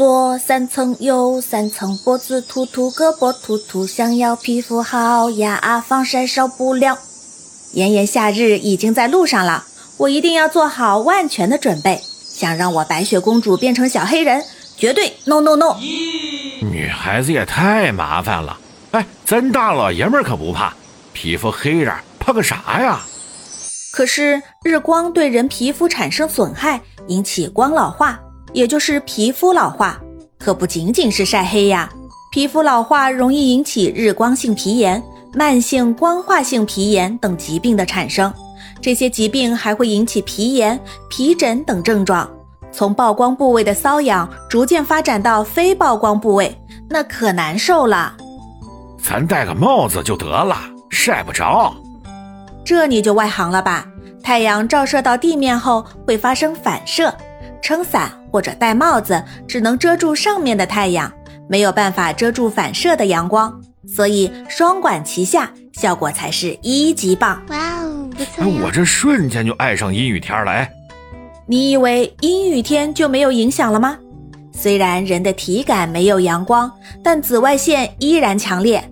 左三层右三层，脖子突突，胳膊突突，想要皮肤好呀，防晒少不了。炎炎夏日已经在路上了，我一定要做好万全的准备。想让我白雪公主变成小黑人，绝对 no no no！女孩子也太麻烦了。哎，咱大老爷们可不怕，皮肤黑点怕个啥呀？可是日光对人皮肤产生损害，引起光老化，也就是皮肤老化，可不仅仅是晒黑呀。皮肤老化容易引起日光性皮炎、慢性光化性皮炎等疾病的产生。这些疾病还会引起皮炎、皮疹等症状，从曝光部位的瘙痒逐渐发展到非曝光部位，那可难受了。咱戴个帽子就得了，晒不着。这你就外行了吧？太阳照射到地面后会发生反射，撑伞或者戴帽子只能遮住上面的太阳，没有办法遮住反射的阳光，所以双管齐下，效果才是一级棒。哇哦，不错！我这瞬间就爱上阴雨天了。哎，你以为阴雨天就没有影响了吗？虽然人的体感没有阳光，但紫外线依然强烈。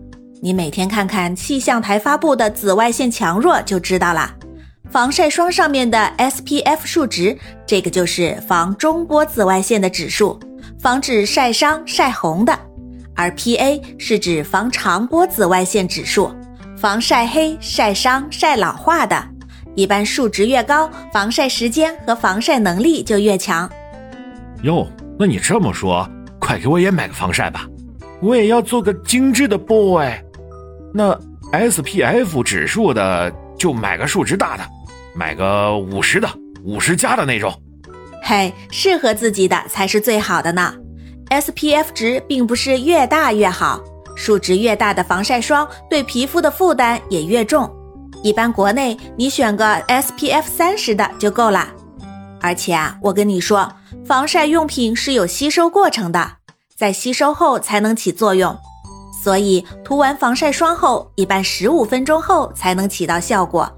你每天看看气象台发布的紫外线强弱就知道了。防晒霜上面的 SPF 数值，这个就是防中波紫外线的指数，防止晒伤晒红的；而 PA 是指防长波紫外线指数，防晒黑晒伤晒老化的。一般数值越高，防晒时间和防晒能力就越强。哟，那你这么说，快给我也买个防晒吧，我也要做个精致的 boy。那 SPF 指数的就买个数值大的，买个五十的，五十加的那种。嘿，适合自己的才是最好的呢。SPF 值并不是越大越好，数值越大的防晒霜对皮肤的负担也越重。一般国内你选个 SPF 三十的就够了。而且啊，我跟你说，防晒用品是有吸收过程的，在吸收后才能起作用。所以涂完防晒霜后，一般十五分钟后才能起到效果，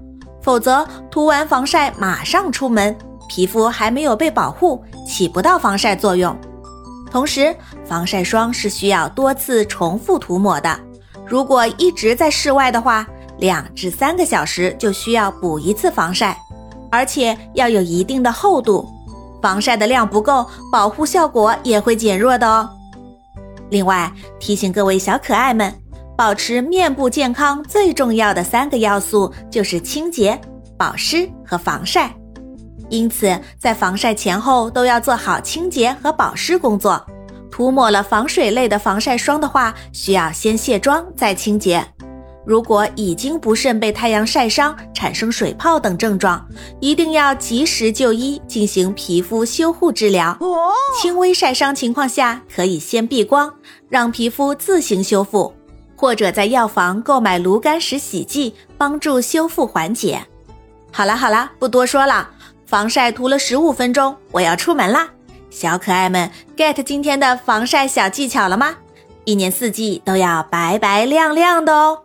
否则涂完防晒马上出门，皮肤还没有被保护，起不到防晒作用。同时，防晒霜是需要多次重复涂抹的，如果一直在室外的话，两至三个小时就需要补一次防晒，而且要有一定的厚度，防晒的量不够，保护效果也会减弱的哦。另外提醒各位小可爱们，保持面部健康最重要的三个要素就是清洁、保湿和防晒。因此，在防晒前后都要做好清洁和保湿工作。涂抹了防水类的防晒霜的话，需要先卸妆再清洁。如果已经不慎被太阳晒伤，产生水泡等症状，一定要及时就医进行皮肤修护治疗。轻微晒伤情况下，可以先避光，让皮肤自行修复，或者在药房购买炉甘石洗剂，帮助修复缓解。好了好了，不多说了，防晒涂了十五分钟，我要出门啦。小可爱们，get 今天的防晒小技巧了吗？一年四季都要白白亮亮的哦。